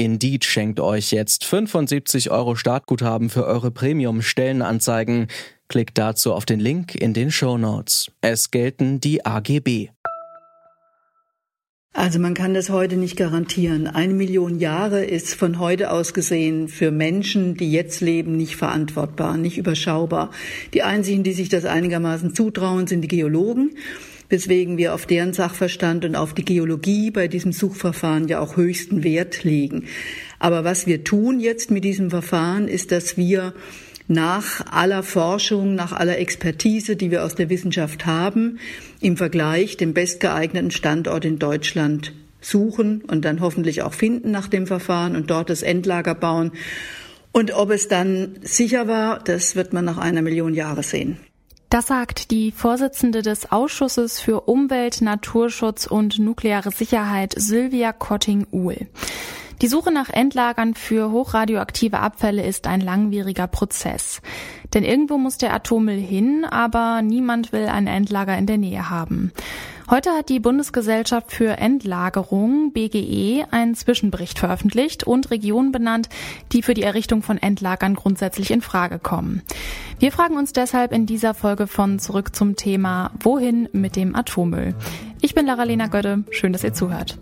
Indeed schenkt euch jetzt 75 Euro Startguthaben für eure Premium-Stellenanzeigen. Klickt dazu auf den Link in den Show Notes. Es gelten die AGB. Also man kann das heute nicht garantieren. Eine Million Jahre ist von heute aus gesehen für Menschen, die jetzt leben, nicht verantwortbar, nicht überschaubar. Die einzigen, die sich das einigermaßen zutrauen, sind die Geologen, weswegen wir auf deren Sachverstand und auf die Geologie bei diesem Suchverfahren ja auch höchsten Wert legen. Aber was wir tun jetzt mit diesem Verfahren, ist, dass wir nach aller Forschung, nach aller Expertise, die wir aus der Wissenschaft haben, im Vergleich den bestgeeigneten Standort in Deutschland suchen und dann hoffentlich auch finden nach dem Verfahren und dort das Endlager bauen. Und ob es dann sicher war, das wird man nach einer Million Jahre sehen. Das sagt die Vorsitzende des Ausschusses für Umwelt, Naturschutz und nukleare Sicherheit, Sylvia Kotting-Uhl. Die Suche nach Endlagern für hochradioaktive Abfälle ist ein langwieriger Prozess. Denn irgendwo muss der Atommüll hin, aber niemand will ein Endlager in der Nähe haben. Heute hat die Bundesgesellschaft für Endlagerung BGE einen Zwischenbericht veröffentlicht und Regionen benannt, die für die Errichtung von Endlagern grundsätzlich in Frage kommen. Wir fragen uns deshalb in dieser Folge von Zurück zum Thema Wohin mit dem Atommüll. Ich bin Lara-Lena Götte. Schön, dass ihr zuhört.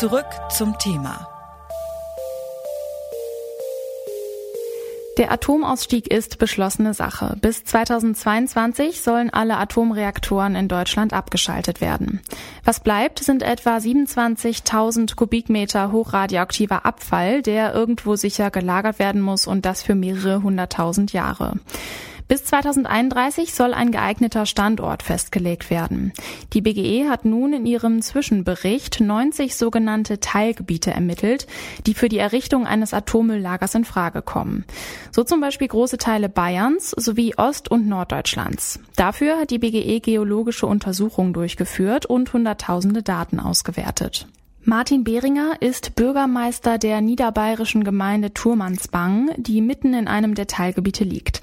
Zurück zum Thema. Der Atomausstieg ist beschlossene Sache. Bis 2022 sollen alle Atomreaktoren in Deutschland abgeschaltet werden. Was bleibt, sind etwa 27.000 Kubikmeter hochradioaktiver Abfall, der irgendwo sicher gelagert werden muss und das für mehrere hunderttausend Jahre. Bis 2031 soll ein geeigneter Standort festgelegt werden. Die BGE hat nun in ihrem Zwischenbericht 90 sogenannte Teilgebiete ermittelt, die für die Errichtung eines Atommülllagers in Frage kommen. So zum Beispiel große Teile Bayerns sowie Ost- und Norddeutschlands. Dafür hat die BGE geologische Untersuchungen durchgeführt und Hunderttausende Daten ausgewertet. Martin Behringer ist Bürgermeister der niederbayerischen Gemeinde Turmansbang, die mitten in einem der Teilgebiete liegt.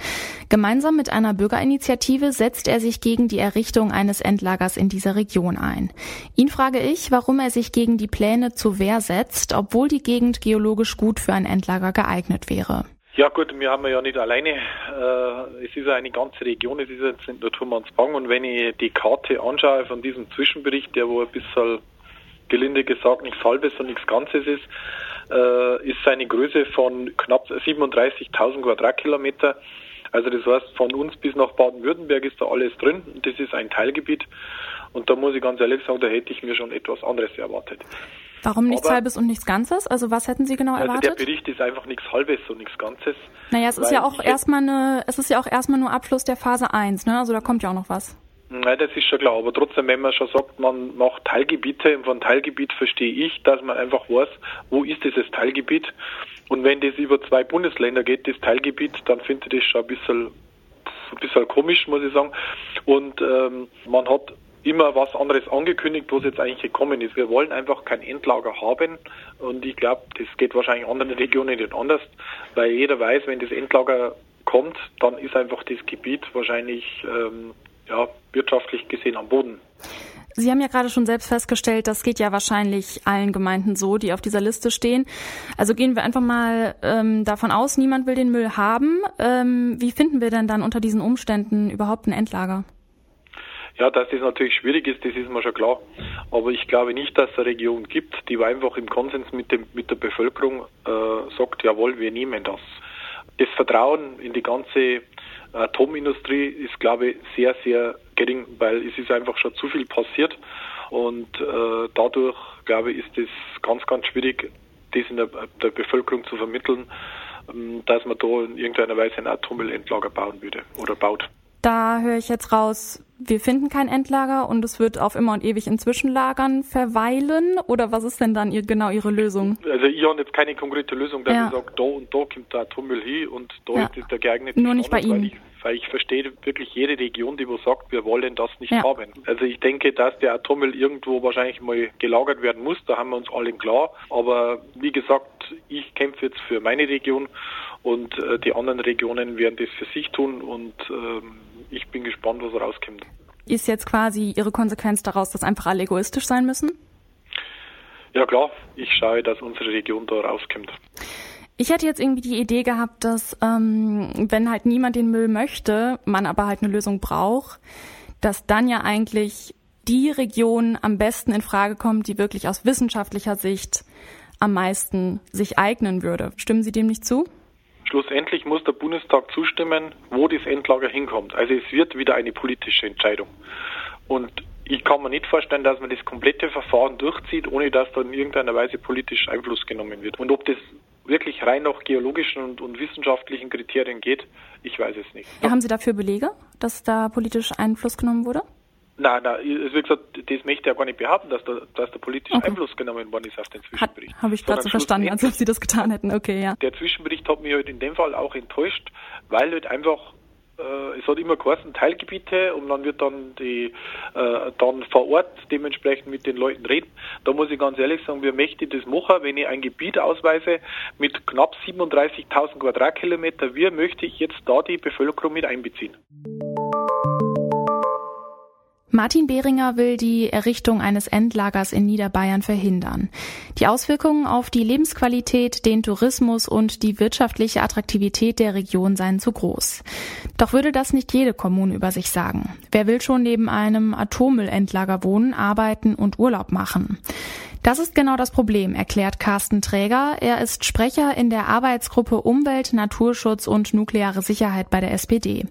Gemeinsam mit einer Bürgerinitiative setzt er sich gegen die Errichtung eines Endlagers in dieser Region ein. Ihn frage ich, warum er sich gegen die Pläne zur Wehr setzt, obwohl die Gegend geologisch gut für ein Endlager geeignet wäre. Ja gut, wir haben ja nicht alleine, äh, es ist ja eine ganze Region, es ist jetzt nicht nur Turmansbang und wenn ich die Karte anschaue von diesem Zwischenbericht, der wo ein bisschen gelinde gesagt nichts Halbes und nichts Ganzes ist, äh, ist seine Größe von knapp 37.000 Quadratkilometer. Also das heißt, von uns bis nach Baden-Württemberg ist da alles drin. Das ist ein Teilgebiet. Und da muss ich ganz ehrlich sagen, da hätte ich mir schon etwas anderes erwartet. Warum nichts Aber, Halbes und nichts Ganzes? Also was hätten Sie genau also erwartet? Der Bericht ist einfach nichts Halbes und nichts Ganzes. Naja, es ist ja auch erstmal eine, es ist ja auch erstmal nur Abschluss der Phase 1, ne? Also da kommt ja auch noch was. Nein, das ist schon klar. Aber trotzdem, wenn man schon sagt, man macht Teilgebiete, und von Teilgebiet verstehe ich, dass man einfach weiß, wo ist dieses Teilgebiet. Und wenn das über zwei Bundesländer geht, das Teilgebiet, dann finde ich das schon ein bisschen, ein bisschen komisch, muss ich sagen. Und ähm, man hat immer was anderes angekündigt, was jetzt eigentlich gekommen ist. Wir wollen einfach kein Endlager haben und ich glaube, das geht wahrscheinlich anderen Regionen nicht anders, weil jeder weiß, wenn das Endlager kommt, dann ist einfach das Gebiet wahrscheinlich ähm, ja, wirtschaftlich gesehen am Boden. Sie haben ja gerade schon selbst festgestellt, das geht ja wahrscheinlich allen Gemeinden so, die auf dieser Liste stehen. Also gehen wir einfach mal ähm, davon aus, niemand will den Müll haben. Ähm, wie finden wir denn dann unter diesen Umständen überhaupt ein Endlager? Ja, dass das natürlich schwierig ist, das ist mir schon klar. Aber ich glaube nicht, dass es eine Region gibt, die einfach im Konsens mit, dem, mit der Bevölkerung äh, sagt, jawohl, wir nehmen das. Das Vertrauen in die ganze Atomindustrie ist, glaube ich, sehr, sehr gering, weil es ist einfach schon zu viel passiert und äh, dadurch, glaube ich, ist es ganz, ganz schwierig, das in der, der Bevölkerung zu vermitteln, ähm, dass man da in irgendeiner Weise ein Atommüllendlager bauen würde oder baut. Da höre ich jetzt raus, wir finden kein Endlager und es wird auf immer und ewig in Zwischenlagern verweilen? Oder was ist denn dann ihr, genau Ihre Lösung? Also ich habe jetzt keine konkrete Lösung, dass ja. ich sage, da und da kommt der Atommüll hin und da ja. ist der geeignete Nur nicht bei Ihnen. Weil ich, weil ich verstehe wirklich jede Region, die wo sagt, wir wollen das nicht ja. haben. Also ich denke, dass der Atommüll irgendwo wahrscheinlich mal gelagert werden muss, da haben wir uns alle klar. Aber wie gesagt, ich kämpfe jetzt für meine Region und äh, die anderen Regionen werden das für sich tun und ähm, ich bin gespannt, was rauskommt. Ist jetzt quasi Ihre Konsequenz daraus, dass einfach alle egoistisch sein müssen? Ja klar, ich schaue, dass unsere Region da rauskommt. Ich hätte jetzt irgendwie die Idee gehabt, dass ähm, wenn halt niemand den Müll möchte, man aber halt eine Lösung braucht, dass dann ja eigentlich die Region am besten in Frage kommt, die wirklich aus wissenschaftlicher Sicht am meisten sich eignen würde. Stimmen Sie dem nicht zu? Schlussendlich muss der Bundestag zustimmen, wo das Endlager hinkommt. Also es wird wieder eine politische Entscheidung. Und ich kann mir nicht vorstellen, dass man das komplette Verfahren durchzieht, ohne dass da in irgendeiner Weise politisch Einfluss genommen wird. Und ob das wirklich rein nach geologischen und, und wissenschaftlichen Kriterien geht, ich weiß es nicht. Ja, haben Sie dafür Belege, dass da politisch Einfluss genommen wurde? Nein, nein, wie gesagt, das möchte ich ja gar nicht behaupten, dass da, dass da politisch okay. Einfluss genommen worden ist auf den Zwischenbericht. Habe ich gerade so verstanden, als ob Sie das getan hätten. Okay, ja. Der Zwischenbericht hat mich halt in dem Fall auch enttäuscht, weil halt einfach äh, es hat immer geheißen Teilgebiete und dann wird dann die äh, dann vor Ort dementsprechend mit den Leuten reden. Da muss ich ganz ehrlich sagen, wie möchte ich das machen, wenn ich ein Gebiet ausweise mit knapp 37.000 Quadratkilometer, wie möchte ich jetzt da die Bevölkerung mit einbeziehen? Martin Behringer will die Errichtung eines Endlagers in Niederbayern verhindern. Die Auswirkungen auf die Lebensqualität, den Tourismus und die wirtschaftliche Attraktivität der Region seien zu groß. Doch würde das nicht jede Kommune über sich sagen. Wer will schon neben einem Atommüllendlager wohnen, arbeiten und Urlaub machen? Das ist genau das Problem, erklärt Carsten Träger. Er ist Sprecher in der Arbeitsgruppe Umwelt, Naturschutz und nukleare Sicherheit bei der SPD.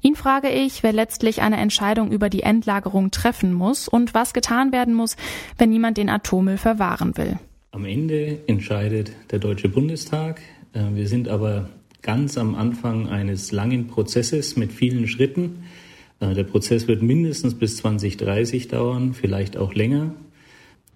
Ihn frage ich, wer letztlich eine Entscheidung über die Endlagerung treffen muss und was getan werden muss, wenn niemand den Atommüll verwahren will. Am Ende entscheidet der Deutsche Bundestag. Äh, wir sind aber ganz am Anfang eines langen Prozesses mit vielen Schritten. Äh, der Prozess wird mindestens bis 2030 dauern, vielleicht auch länger.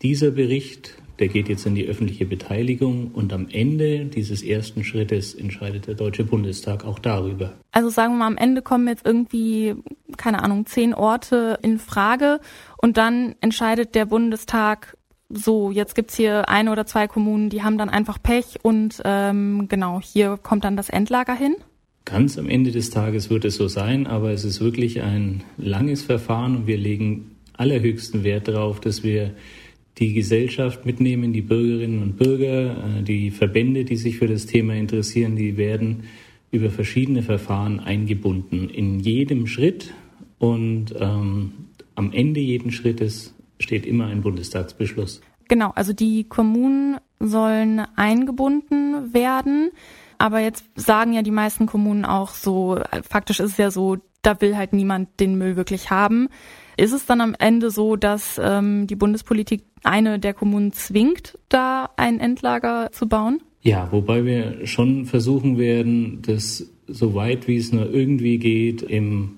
Dieser Bericht, der geht jetzt in die öffentliche Beteiligung und am Ende dieses ersten Schrittes entscheidet der Deutsche Bundestag auch darüber. Also sagen wir mal, am Ende kommen jetzt irgendwie, keine Ahnung, zehn Orte in Frage und dann entscheidet der Bundestag so, jetzt gibt's hier eine oder zwei Kommunen, die haben dann einfach Pech und ähm, genau, hier kommt dann das Endlager hin? Ganz am Ende des Tages wird es so sein, aber es ist wirklich ein langes Verfahren und wir legen allerhöchsten Wert darauf, dass wir die Gesellschaft mitnehmen, die Bürgerinnen und Bürger, äh, die Verbände, die sich für das Thema interessieren, die werden über verschiedene Verfahren eingebunden in jedem Schritt und ähm, am Ende jeden Schrittes steht immer ein Bundestagsbeschluss. Genau, also die Kommunen sollen eingebunden werden, aber jetzt sagen ja die meisten Kommunen auch so, faktisch ist es ja so, da will halt niemand den Müll wirklich haben. Ist es dann am Ende so, dass ähm, die Bundespolitik eine der Kommunen zwingt, da ein Endlager zu bauen? Ja, wobei wir schon versuchen werden, das so weit wie es nur irgendwie geht, im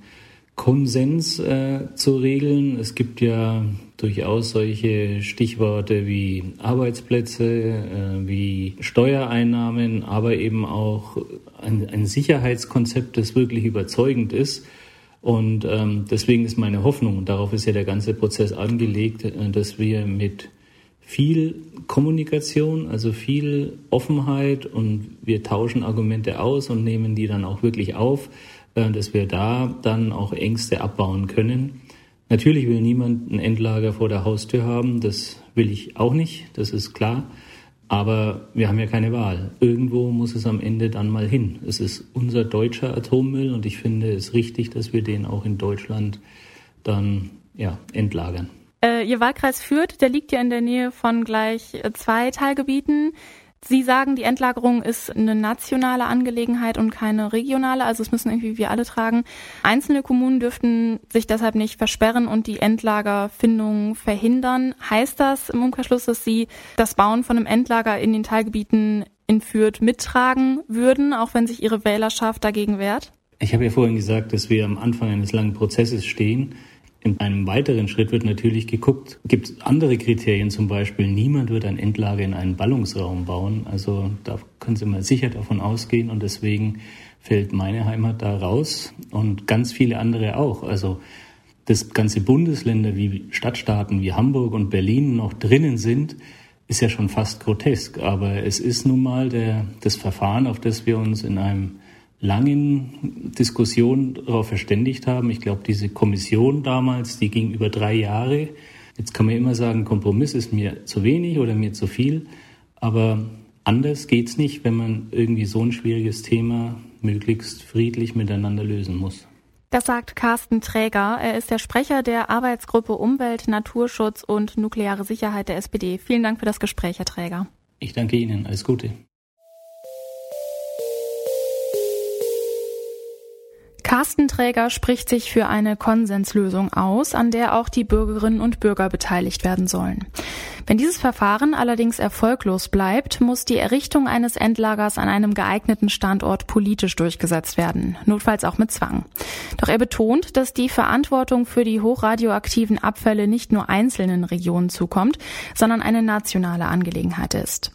Konsens äh, zu regeln. Es gibt ja durchaus solche Stichworte wie Arbeitsplätze, äh, wie Steuereinnahmen, aber eben auch ein, ein Sicherheitskonzept, das wirklich überzeugend ist. Und ähm, deswegen ist meine Hoffnung, und darauf ist ja der ganze Prozess angelegt, äh, dass wir mit viel Kommunikation, also viel Offenheit und wir tauschen Argumente aus und nehmen die dann auch wirklich auf, äh, dass wir da dann auch Ängste abbauen können. Natürlich will niemand ein Endlager vor der Haustür haben, das will ich auch nicht, das ist klar. Aber wir haben ja keine Wahl. Irgendwo muss es am Ende dann mal hin. Es ist unser deutscher Atommüll und ich finde es richtig, dass wir den auch in Deutschland dann ja, entlagern. Äh, Ihr Wahlkreis führt, der liegt ja in der Nähe von gleich zwei Teilgebieten. Sie sagen, die Endlagerung ist eine nationale Angelegenheit und keine regionale, also es müssen irgendwie wir alle tragen. Einzelne Kommunen dürften sich deshalb nicht versperren und die Endlagerfindung verhindern. Heißt das im Umkehrschluss, dass Sie das Bauen von einem Endlager in den Teilgebieten in Fürth mittragen würden, auch wenn sich Ihre Wählerschaft dagegen wehrt? Ich habe ja vorhin gesagt, dass wir am Anfang eines langen Prozesses stehen. In einem weiteren Schritt wird natürlich geguckt, gibt es andere Kriterien, zum Beispiel niemand wird ein Endlager in einen Ballungsraum bauen. Also da können Sie mal sicher davon ausgehen und deswegen fällt meine Heimat da raus und ganz viele andere auch. Also dass ganze Bundesländer wie Stadtstaaten wie Hamburg und Berlin noch drinnen sind, ist ja schon fast grotesk. Aber es ist nun mal der, das Verfahren, auf das wir uns in einem langen Diskussion darauf verständigt haben. Ich glaube, diese Kommission damals, die ging über drei Jahre. Jetzt kann man immer sagen, Kompromiss ist mir zu wenig oder mir zu viel. Aber anders geht's nicht, wenn man irgendwie so ein schwieriges Thema möglichst friedlich miteinander lösen muss. Das sagt Carsten Träger. Er ist der Sprecher der Arbeitsgruppe Umwelt, Naturschutz und nukleare Sicherheit der SPD. Vielen Dank für das Gespräch, Herr Träger. Ich danke Ihnen. Alles Gute. Carsten Träger spricht sich für eine Konsenslösung aus, an der auch die Bürgerinnen und Bürger beteiligt werden sollen. Wenn dieses Verfahren allerdings erfolglos bleibt, muss die Errichtung eines Endlagers an einem geeigneten Standort politisch durchgesetzt werden, notfalls auch mit Zwang. Doch er betont, dass die Verantwortung für die hochradioaktiven Abfälle nicht nur einzelnen Regionen zukommt, sondern eine nationale Angelegenheit ist.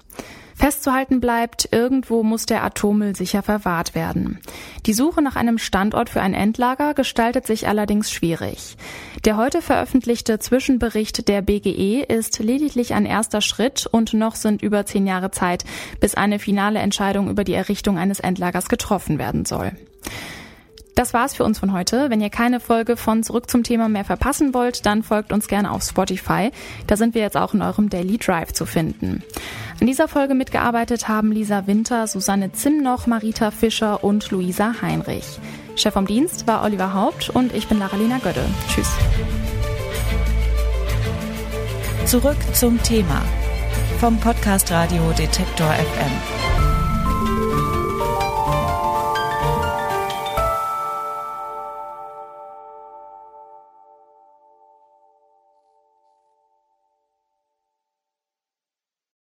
Festzuhalten bleibt, irgendwo muss der Atommüll sicher verwahrt werden. Die Suche nach einem Standort für ein Endlager gestaltet sich allerdings schwierig. Der heute veröffentlichte Zwischenbericht der BGE ist lediglich ein erster Schritt und noch sind über zehn Jahre Zeit, bis eine finale Entscheidung über die Errichtung eines Endlagers getroffen werden soll. Das war's für uns von heute. Wenn ihr keine Folge von Zurück zum Thema mehr verpassen wollt, dann folgt uns gerne auf Spotify. Da sind wir jetzt auch in eurem Daily Drive zu finden. An dieser Folge mitgearbeitet haben Lisa Winter, Susanne Zimnoch, Marita Fischer und Luisa Heinrich. Chef vom Dienst war Oliver Haupt und ich bin Laralina Gödde. Tschüss. Zurück zum Thema vom Podcast Radio Detektor FM.